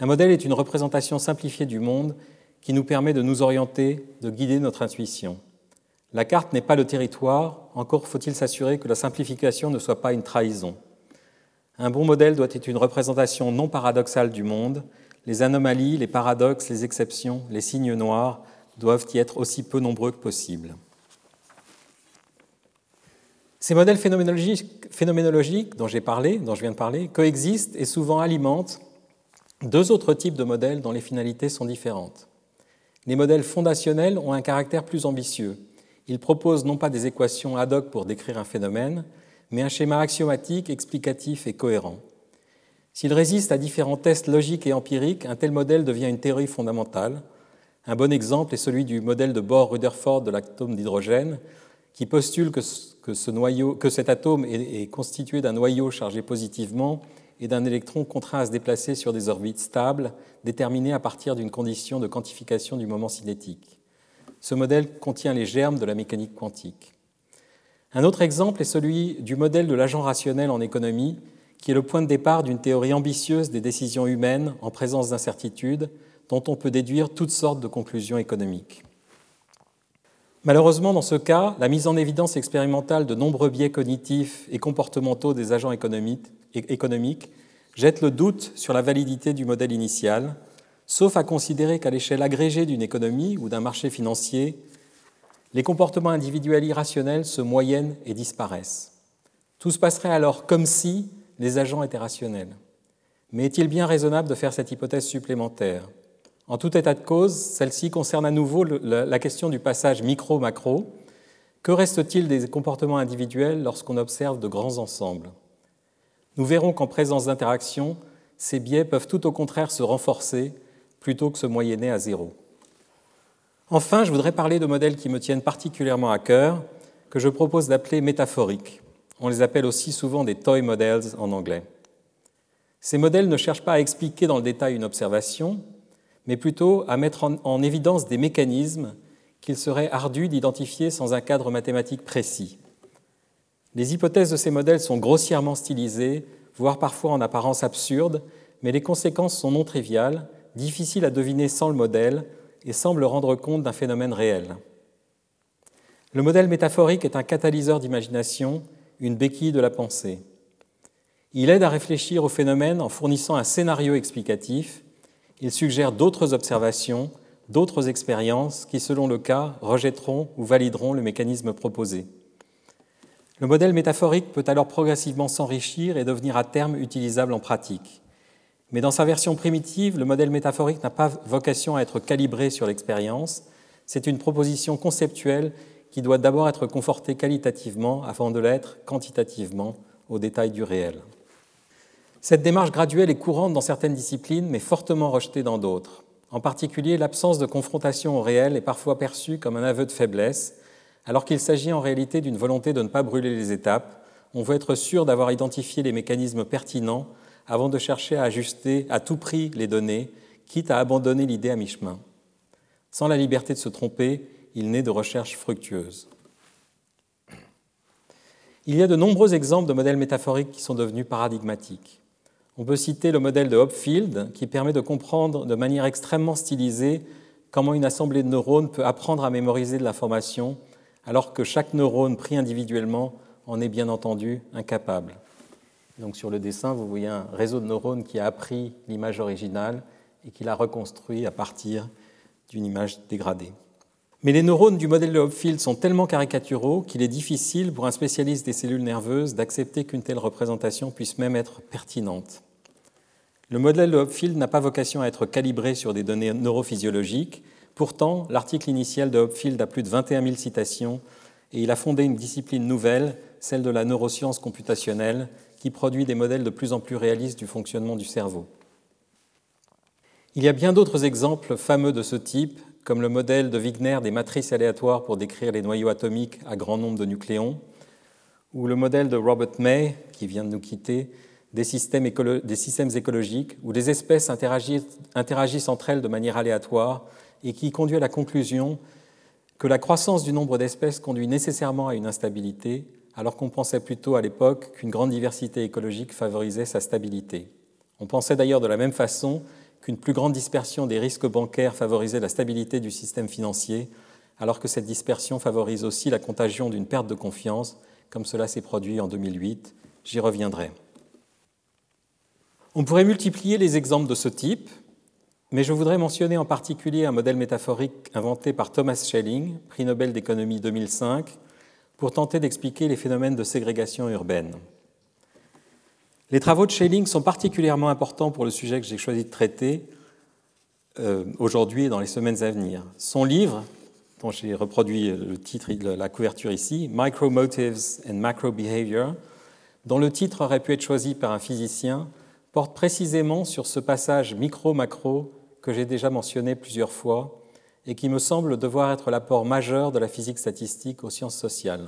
Un modèle est une représentation simplifiée du monde qui nous permet de nous orienter, de guider notre intuition. La carte n'est pas le territoire, encore faut-il s'assurer que la simplification ne soit pas une trahison. Un bon modèle doit être une représentation non paradoxale du monde. Les anomalies, les paradoxes, les exceptions, les signes noirs doivent y être aussi peu nombreux que possible. Ces modèles phénoménologiques, dont j'ai parlé, dont je viens de parler, coexistent et souvent alimentent deux autres types de modèles dont les finalités sont différentes. Les modèles fondationnels ont un caractère plus ambitieux. Ils proposent non pas des équations ad hoc pour décrire un phénomène, mais un schéma axiomatique, explicatif et cohérent. S'il résiste à différents tests logiques et empiriques, un tel modèle devient une théorie fondamentale. Un bon exemple est celui du modèle de Bohr-Rutherford de l'atome d'hydrogène, qui postule que, cet atome est constitué d'un noyau chargé positivement et d'un électron contraint à se déplacer sur des orbites stables déterminées à partir d'une condition de quantification du moment cinétique. ce modèle contient les germes de la mécanique quantique. Un autre exemple est celui du modèle de l'agent rationnel en économie, qui est le point de départ d'une théorie ambitieuse des décisions humaines en présence d'incertitudes, dont on peut déduire toutes sortes de conclusions économiques. Malheureusement, dans ce cas, la mise en évidence expérimentale de nombreux biais cognitifs et comportementaux des agents économiques jette le doute sur la validité du modèle initial, sauf à considérer qu'à l'échelle agrégée d'une économie ou d'un marché financier, les comportements individuels irrationnels se moyennent et disparaissent. Tout se passerait alors comme si les agents étaient rationnels. Mais est-il bien raisonnable de faire cette hypothèse supplémentaire? En tout état de cause, celle-ci concerne à nouveau la question du passage micro-macro. Que reste-t-il des comportements individuels lorsqu'on observe de grands ensembles? Nous verrons qu'en présence d'interaction, ces biais peuvent tout au contraire se renforcer plutôt que se moyenner à zéro. Enfin, je voudrais parler de modèles qui me tiennent particulièrement à cœur, que je propose d'appeler métaphoriques. On les appelle aussi souvent des toy models en anglais. Ces modèles ne cherchent pas à expliquer dans le détail une observation, mais plutôt à mettre en, évidence des mécanismes qu'il serait ardu d'identifier sans un cadre mathématique précis. Les hypothèses de ces modèles sont grossièrement stylisées, voire parfois en apparence absurdes, mais les conséquences sont non triviales, difficiles à deviner sans le modèle et semblent rendre compte d'un phénomène réel. Le modèle métaphorique est un catalyseur d'imagination une béquille de la pensée. Il aide à réfléchir au phénomène en fournissant un scénario explicatif. Il suggère d'autres observations, d'autres expériences qui, selon le cas, rejetteront ou valideront le mécanisme proposé. Le modèle métaphorique peut alors progressivement s'enrichir et devenir à terme utilisable en pratique. Mais dans sa version primitive, le modèle métaphorique n'a pas vocation à être calibré sur l'expérience. C'est une proposition conceptuelle qui doit d'abord être conforté qualitativement avant de l'être quantitativement au détail du réel. Cette démarche graduelle est courante dans certaines disciplines, mais fortement rejetée dans d'autres. En particulier, l'absence de confrontation au réel est parfois perçue comme un aveu de faiblesse, alors qu'il s'agit en réalité d'une volonté de ne pas brûler les étapes. On veut être sûr d'avoir identifié les mécanismes pertinents avant de chercher à ajuster à tout prix les données, quitte à abandonner l'idée à mi-chemin. Sans la liberté de se tromper, il naît de recherches fructueuses. Il y a de nombreux exemples de modèles métaphoriques qui sont devenus paradigmatiques. On peut citer le modèle de Hopfield, qui permet de comprendre de manière extrêmement stylisée comment une assemblée de neurones peut apprendre à mémoriser de l'information, alors que chaque neurone pris individuellement en est bien entendu incapable. Donc sur le dessin, vous voyez un réseau de neurones qui a appris l'image originale et qui l'a reconstruit à partir d'une image dégradée. Mais les neurones du modèle de Hopfield sont tellement caricaturaux qu'il est difficile pour un spécialiste des cellules nerveuses d'accepter qu'une telle représentation puisse même être pertinente. Le modèle de Hopfield n'a pas vocation à être calibré sur des données neurophysiologiques. Pourtant, l'article initial de Hopfield a plus de 21 000 citations et il a fondé une discipline nouvelle, celle de la neuroscience computationnelle, qui produit des modèles de plus en plus réalistes du fonctionnement du cerveau. Il y a bien d'autres exemples fameux de ce type, comme le modèle de Wigner des matrices aléatoires pour décrire les noyaux atomiques à grand nombre de nucléons, ou le modèle de Robert May, qui vient de nous quitter, des systèmes, écologiques, où les espèces interagissent, entre elles de manière aléatoire et qui conduit à la conclusion que la croissance du nombre d'espèces conduit nécessairement à une instabilité, alors qu'on pensait plutôt à l'époque qu'une grande diversité écologique favorisait sa stabilité. On pensait d'ailleurs de la même façon qu'une plus grande dispersion des risques bancaires favorisait la stabilité du système financier, alors que cette dispersion favorise aussi la contagion d'une perte de confiance, comme cela s'est produit en 2008. J'y reviendrai. On pourrait multiplier les exemples de ce type, mais je voudrais mentionner en particulier un modèle métaphorique inventé par Thomas Schelling, prix Nobel d'économie 2005, pour tenter d'expliquer les phénomènes de ségrégation urbaine. Les travaux de Schelling sont particulièrement importants pour le sujet que j'ai choisi de traiter euh, aujourd'hui et dans les semaines à venir. Son livre, dont j'ai reproduit le titre, la couverture ici, Micromotives and Macro Behavior, dont le titre aurait pu être choisi par un physicien, porte précisément sur ce passage micro-macro que j'ai déjà mentionné plusieurs fois et qui me semble devoir être l'apport majeur de la physique statistique aux sciences sociales.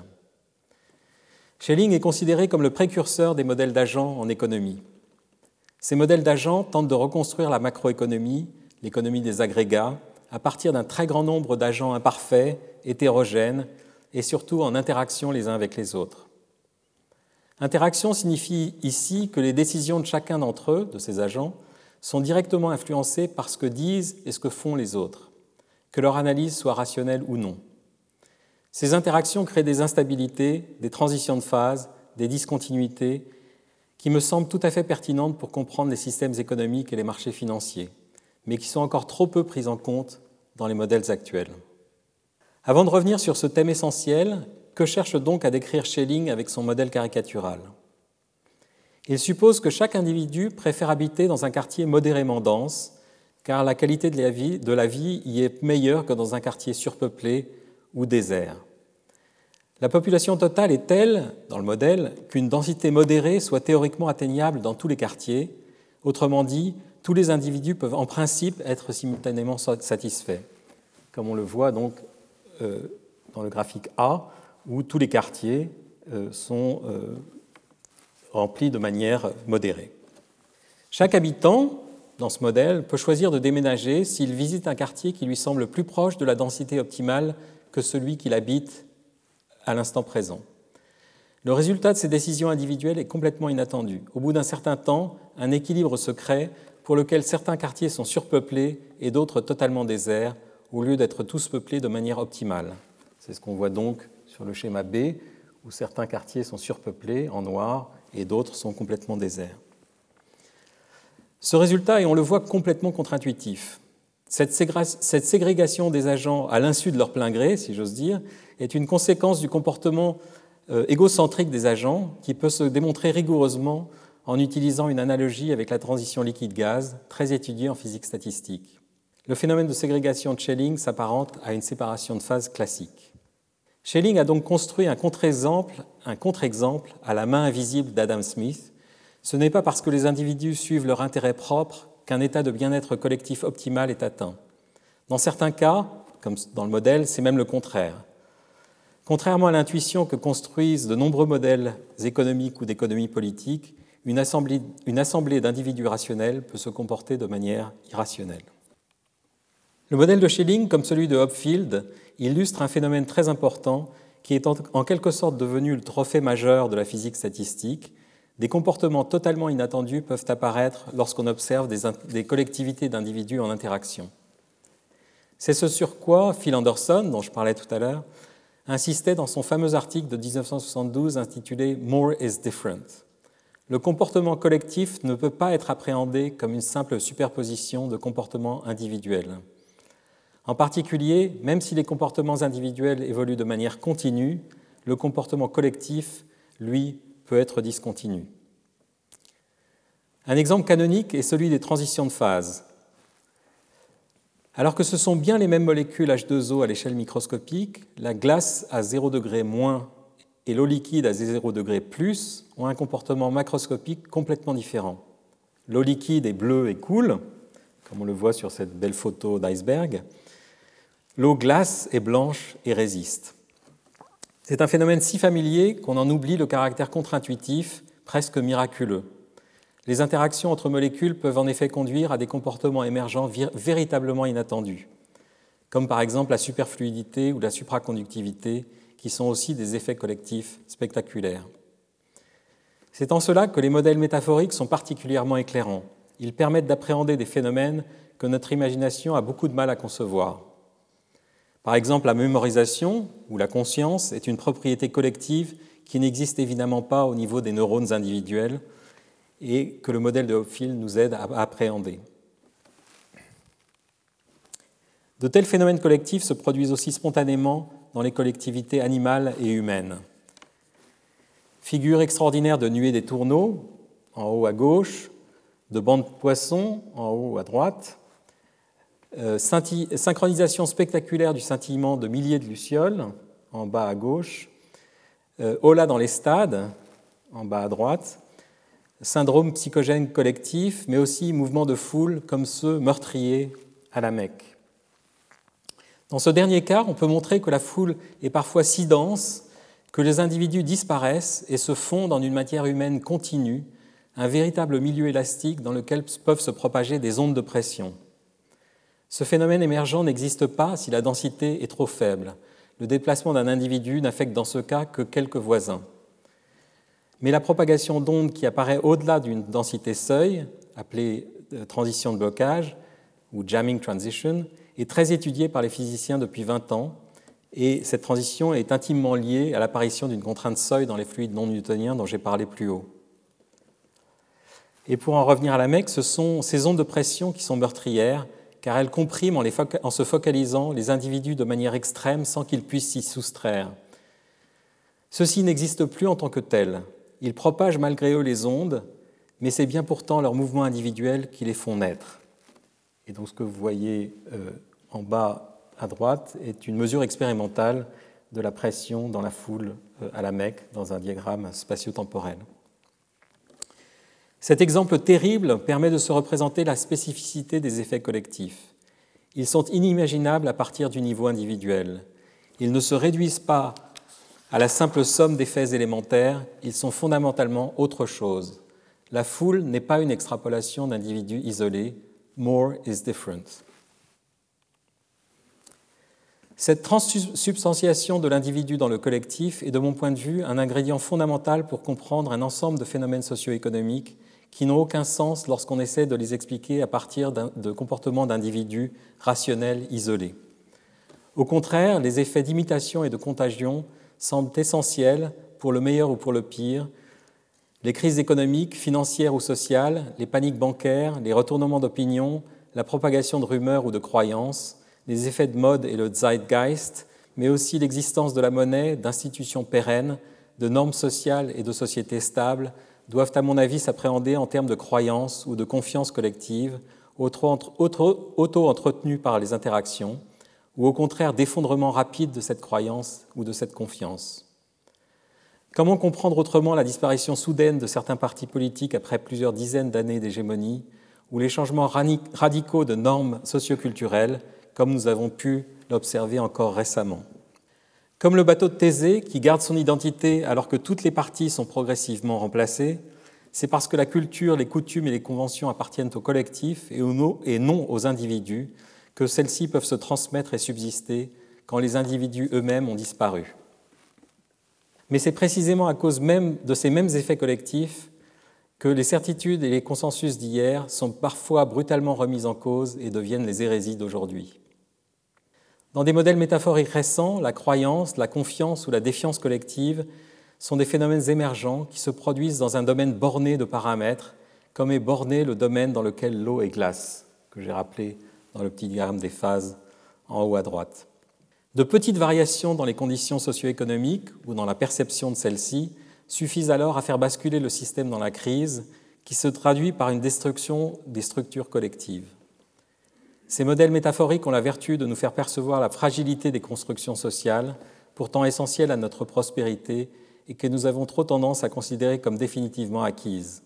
Schelling est considéré comme le précurseur des modèles d'agents en économie. Ces modèles d'agents tentent de reconstruire la macroéconomie, l'économie des agrégats, à partir d'un très grand nombre d'agents imparfaits, hétérogènes et surtout en interaction les uns avec les autres. Interaction signifie ici que les décisions de chacun d'entre eux, de ces agents, sont directement influencées par ce que disent et ce que font les autres, que leur analyse soit rationnelle ou non. Ces interactions créent des instabilités, des transitions de phase, des discontinuités qui me semblent tout à fait pertinentes pour comprendre les systèmes économiques et les marchés financiers, mais qui sont encore trop peu prises en compte dans les modèles actuels. Avant de revenir sur ce thème essentiel, que cherche donc à décrire Schelling avec son modèle caricatural? Il suppose que chaque individu préfère habiter dans un quartier modérément dense, car la qualité de la vie, y est meilleure que dans un quartier surpeuplé ou désert. La population totale est telle, dans le modèle, qu'une densité modérée soit théoriquement atteignable dans tous les quartiers. Autrement dit, tous les individus peuvent en principe être simultanément satisfaits, comme on le voit donc euh, dans le graphique A, où tous les quartiers euh, sont euh, remplis de manière modérée. Chaque habitant, dans ce modèle, peut choisir de déménager s'il visite un quartier qui lui semble plus proche de la densité optimale que celui qu'il habite à l'instant présent. Le résultat de ces décisions individuelles est complètement inattendu. Au bout d'un certain temps, un équilibre se crée pour lequel certains quartiers sont surpeuplés et d'autres totalement déserts, au lieu d'être tous peuplés de manière optimale. C'est ce qu'on voit donc sur le schéma B, où certains quartiers sont surpeuplés en noir et d'autres sont complètement déserts. Ce résultat est, on le voit, complètement contre-intuitif. Cette ségrégation des agents à l'insu de leur plein gré, si j'ose dire, est une conséquence du comportement euh, égocentrique des agents qui peut se démontrer rigoureusement en utilisant une analogie avec la transition liquide-gaz, très étudiée en physique statistique. Le phénomène de ségrégation de Schelling s'apparente à une séparation de phase classique. Schelling a donc construit un contre-exemple, à la main invisible d'Adam Smith. Ce n'est pas parce que les individus suivent leur intérêt propre qu'un état de bien-être collectif optimal est atteint. Dans certains cas, comme dans le modèle, c'est même le contraire. Contrairement à l'intuition que construisent de nombreux modèles économiques ou d'économie politique, une assemblée d'individus rationnels peut se comporter de manière irrationnelle. Le modèle de Schelling, comme celui de Hopfield, illustre un phénomène très important qui est en quelque sorte devenu le trophée majeur de la physique statistique, des comportements totalement inattendus peuvent apparaître lorsqu'on observe des, collectivités d'individus en interaction. C'est ce sur quoi Phil Anderson, dont je parlais tout à l'heure, insistait dans son fameux article de 1972 intitulé More is different. Le comportement collectif ne peut pas être appréhendé comme une simple superposition de comportements individuels. En particulier, même si les comportements individuels évoluent de manière continue, le comportement collectif, lui, peut être discontinu. Un exemple canonique est celui des transitions de phase. Alors que ce sont bien les mêmes molécules H2O à l'échelle microscopique, la glace à 0 degré moins et l'eau liquide à 0 degré plus ont un comportement macroscopique complètement différent. L'eau liquide est bleue et coule, comme on le voit sur cette belle photo d'iceberg. L'eau glace est blanche et résiste. C'est un phénomène si familier qu'on en oublie le caractère contre-intuitif, presque miraculeux. Les interactions entre molécules peuvent en effet conduire à des comportements émergents véritablement inattendus, comme par exemple la superfluidité ou la supraconductivité, qui sont aussi des effets collectifs spectaculaires. C'est en cela que les modèles métaphoriques sont particulièrement éclairants. Ils permettent d'appréhender des phénomènes que notre imagination a beaucoup de mal à concevoir. Par exemple, la mémorisation ou la conscience est une propriété collective qui n'existe évidemment pas au niveau des neurones individuels et que le modèle de Hopfield nous aide à appréhender. De tels phénomènes collectifs se produisent aussi spontanément dans les collectivités animales et humaines. Figure extraordinaire de nuées des tourneaux, en haut à gauche, de bancs de poissons, en haut à droite, synchronisation spectaculaire du scintillement de milliers de lucioles, en bas à gauche. Euh, Ola dans les stades, en bas à droite. Syndrome psychogène collectif, mais aussi mouvement de foule comme ceux meurtriers à la Mecque. Dans ce dernier cas, on peut montrer que la foule est parfois si dense que les individus disparaissent et se fondent en une matière humaine continue, un véritable milieu élastique dans lequel peuvent se propager des ondes de pression. Ce phénomène émergent n'existe pas si la densité est trop faible. Le déplacement d'un individu n'affecte dans ce cas que quelques voisins. Mais la propagation d'ondes qui apparaît au-delà d'une densité seuil, appelée euh, transition de blocage ou jamming transition, est très étudiée par les physiciens depuis 20 ans et cette transition est intimement liée à l'apparition d'une contrainte seuil dans les fluides non newtoniens dont j'ai parlé plus haut. Et pour en revenir à la MEC, ce sont ces ondes de pression qui sont meurtrières, car elles compriment en, en se focalisant les individus de manière extrême sans qu'ils puissent s'y soustraire. Ceux-ci n'existent plus en tant que tels. Ils propagent malgré eux les ondes, mais c'est bien pourtant leurs mouvements individuels qui les font naître. Et donc ce que vous voyez euh, en bas à droite est une mesure expérimentale de la pression dans la foule euh, à la Mecque dans un diagramme spatio-temporel. Cet exemple terrible permet de se représenter la spécificité des effets collectifs. Ils sont inimaginables à partir du niveau individuel. Ils ne se réduisent pas à la simple somme d'effets élémentaires, ils sont fondamentalement autre chose. La foule n'est pas une extrapolation d'individus isolés. More is different. Cette transsubstantiation de l'individu dans le collectif est, de mon point de vue, un ingrédient fondamental pour comprendre un ensemble de phénomènes socio-économiques qui n'ont aucun sens lorsqu'on essaie de les expliquer à partir de comportements d'individus rationnels isolés. Au contraire, les effets d'imitation et de contagion semblent essentiels, pour le meilleur ou pour le pire. Les crises économiques, financières ou sociales, les paniques bancaires, les retournements d'opinion, la propagation de rumeurs ou de croyances, les effets de mode et le zeitgeist, mais aussi l'existence de la monnaie, d'institutions pérennes, de normes sociales et de sociétés stables, doivent à mon avis s'appréhender en termes de croyances ou de confiance collective, auto-entretenues par les interactions, ou au contraire d'effondrement rapide de cette croyance ou de cette confiance. Comment comprendre autrement la disparition soudaine de certains partis politiques après plusieurs dizaines d'années d'hégémonie, ou les changements radicaux de normes socioculturelles, comme nous avons pu l'observer encore récemment? Comme le bateau de Thésée, qui garde son identité alors que toutes les parties sont progressivement remplacées, c'est parce que la culture, les coutumes et les conventions appartiennent au collectif et non aux individus que celles-ci peuvent se transmettre et subsister quand les individus eux-mêmes ont disparu. Mais c'est précisément à cause même de ces mêmes effets collectifs que les certitudes et les consensus d'hier sont parfois brutalement remis en cause et deviennent les hérésies d'aujourd'hui. Dans des modèles métaphoriques récents, la croyance, la confiance ou la défiance collective sont des phénomènes émergents qui se produisent dans un domaine borné de paramètres, comme est borné le domaine dans lequel l'eau est glace, que j'ai rappelé dans le petit diagramme des phases en haut à droite. De petites variations dans les conditions socio-économiques ou dans la perception de celles-ci suffisent alors à faire basculer le système dans la crise qui se traduit par une destruction des structures collectives. Ces modèles métaphoriques ont la vertu de nous faire percevoir la fragilité des constructions sociales, pourtant essentielles à notre prospérité et que nous avons trop tendance à considérer comme définitivement acquises.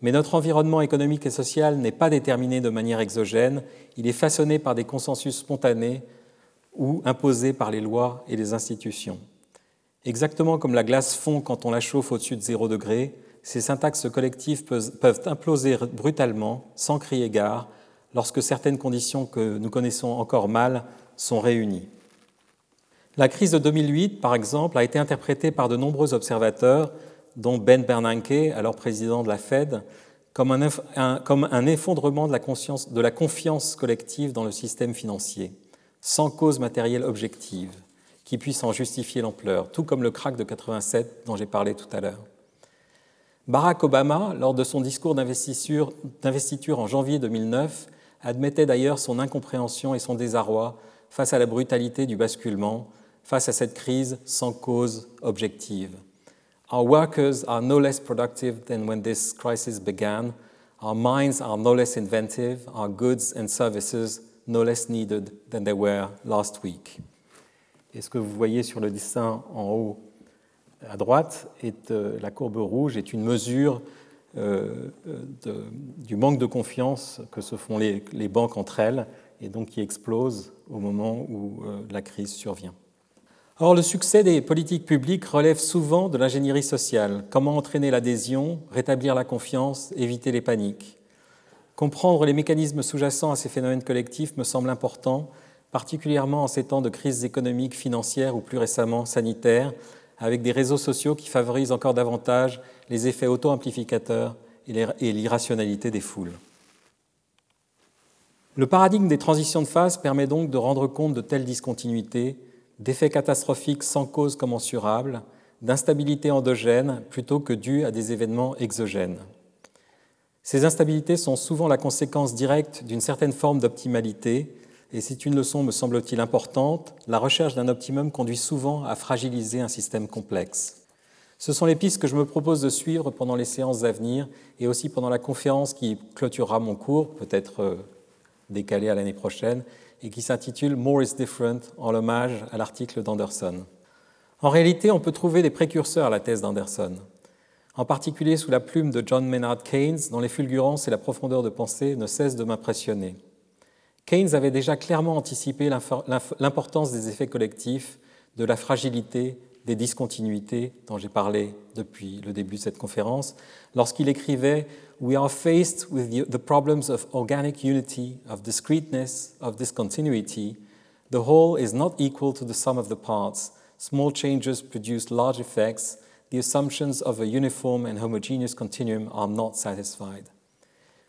Mais notre environnement économique et social n'est pas déterminé de manière exogène, il est façonné par des consensus spontanés ou imposés par les lois et les institutions. Exactement comme la glace fond quand on la chauffe au-dessus de zéro degré, ces syntaxes collectives peuvent imploser brutalement, sans crier gare, lorsque certaines conditions que nous connaissons encore mal sont réunies. La crise de 2008, par exemple, a été interprétée par de nombreux observateurs dont Ben Bernanke, alors président de la Fed, comme un, effondrement de la, confiance collective dans le système financier, sans cause matérielle objective qui puisse en justifier l'ampleur, tout comme le crack de 87 dont j'ai parlé tout à l'heure. Barack Obama, lors de son discours d'investiture en janvier 2009, admettait d'ailleurs son incompréhension et son désarroi face à la brutalité du basculement, face à cette crise sans cause objective. Our workers are no less productive than when this crisis began. Our minds are no less inventive. Our goods and services no less needed than they were last week. Et ce que vous voyez sur le dessin en haut à droite, est, euh, la courbe rouge est une mesure de, du manque de confiance que se font les, les, banques entre elles et donc qui explose au moment où euh, la crise survient. Or, le succès des politiques publiques relève souvent de l'ingénierie sociale. Comment entraîner l'adhésion, rétablir la confiance, éviter les paniques? Comprendre les mécanismes sous-jacents à ces phénomènes collectifs me semble important, particulièrement en ces temps de crise économique, financière ou plus récemment sanitaire, avec des réseaux sociaux qui favorisent encore davantage les effets auto-amplificateurs et l'irrationalité des foules. Le paradigme des transitions de phase permet donc de rendre compte de telles discontinuités, d'effets catastrophiques sans cause commensurable, d'instabilité endogène plutôt que dues à des événements exogènes. Ces instabilités sont souvent la conséquence directe d'une certaine forme d'optimalité, et c'est une leçon, me semble-t-il, importante. La recherche d'un optimum conduit souvent à fragiliser un système complexe. Ce sont les pistes que je me propose de suivre pendant les séances à venir et aussi pendant la conférence qui clôturera mon cours, peut-être euh, décalée à l'année prochaine, et qui s'intitule More is Different en hommage à l'article d'Anderson. En réalité, on peut trouver des précurseurs à la thèse d'Anderson, en particulier sous la plume de John Maynard Keynes, dont les fulgurances et la profondeur de pensée ne cessent de m'impressionner. Keynes avait déjà clairement anticipé l'importance des effets collectifs, de la fragilité, des discontinuités dont j'ai parlé depuis le début de cette conférence, lorsqu'il écrivait We are faced with the problems of organic unity, of discreteness, of discontinuity. The whole is not equal to the sum of the parts. Small changes produce large effects. The assumptions of a uniform and homogeneous continuum are not satisfied.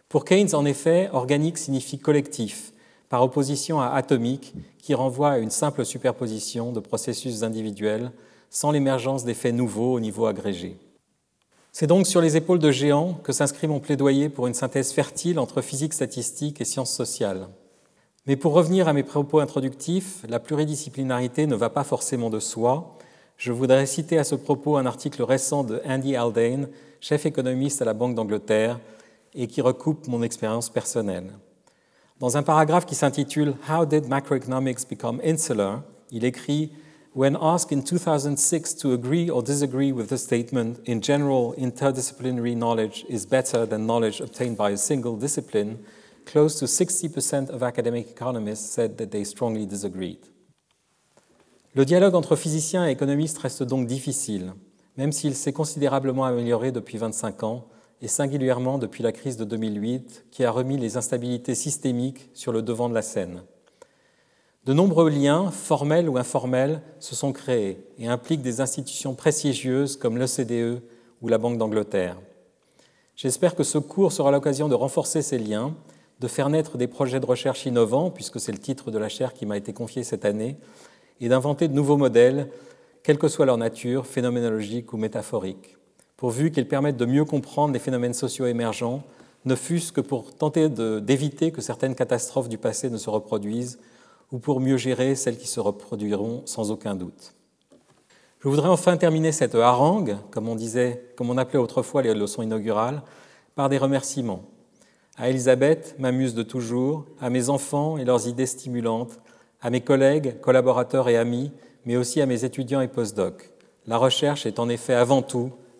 Pour Keynes, en effet, organique signifie collectif, par opposition à atomique, qui renvoie à une simple superposition de processus individuels sans l'émergence d'effets nouveaux au niveau agrégé. C'est donc sur les épaules de géants que s'inscrit mon plaidoyer pour une synthèse fertile entre physique statistique et sciences sociales. Mais pour revenir à mes propos introductifs, la pluridisciplinarité ne va pas forcément de soi. Je voudrais citer à ce propos un article récent de Andy Haldane, chef économiste à la Banque d'Angleterre, et qui recoupe mon expérience personnelle. Dans un paragraphe qui s'intitule How did macroeconomics become insular il écrit When asked in 2006 to agree or disagree with the statement, in general, interdisciplinary knowledge is better than knowledge obtained by a single discipline, close to 60% of academic economists said that they strongly disagreed. Le dialogue entre physiciens et économistes reste donc difficile, même s'il s'est considérablement amélioré depuis 25 ans, et singulièrement depuis la crise de 2008, qui a remis les instabilités systémiques sur le devant de la scène. De nombreux liens, formels ou informels, se sont créés et impliquent des institutions prestigieuses comme l'OCDE ou la Banque d'Angleterre. J'espère que ce cours sera l'occasion de renforcer ces liens, de faire naître des projets de recherche innovants, puisque c'est le titre de la chaire qui m'a été confiée cette année, et d'inventer de nouveaux modèles, quelle que soit leur nature, phénoménologique ou métaphorique, pourvu qu'ils permettent de mieux comprendre les phénomènes sociaux émergents, ne fût-ce que pour tenter d'éviter que certaines catastrophes du passé ne se reproduisent ou pour mieux gérer celles qui se reproduiront sans aucun doute. Je voudrais enfin terminer cette harangue, comme on disait, comme on appelait autrefois les leçons inaugurales, par des remerciements. À Elisabeth, ma muse de toujours, à mes enfants et leurs idées stimulantes, à mes collègues, collaborateurs et amis, mais aussi à mes étudiants et postdocs. La recherche est en effet avant tout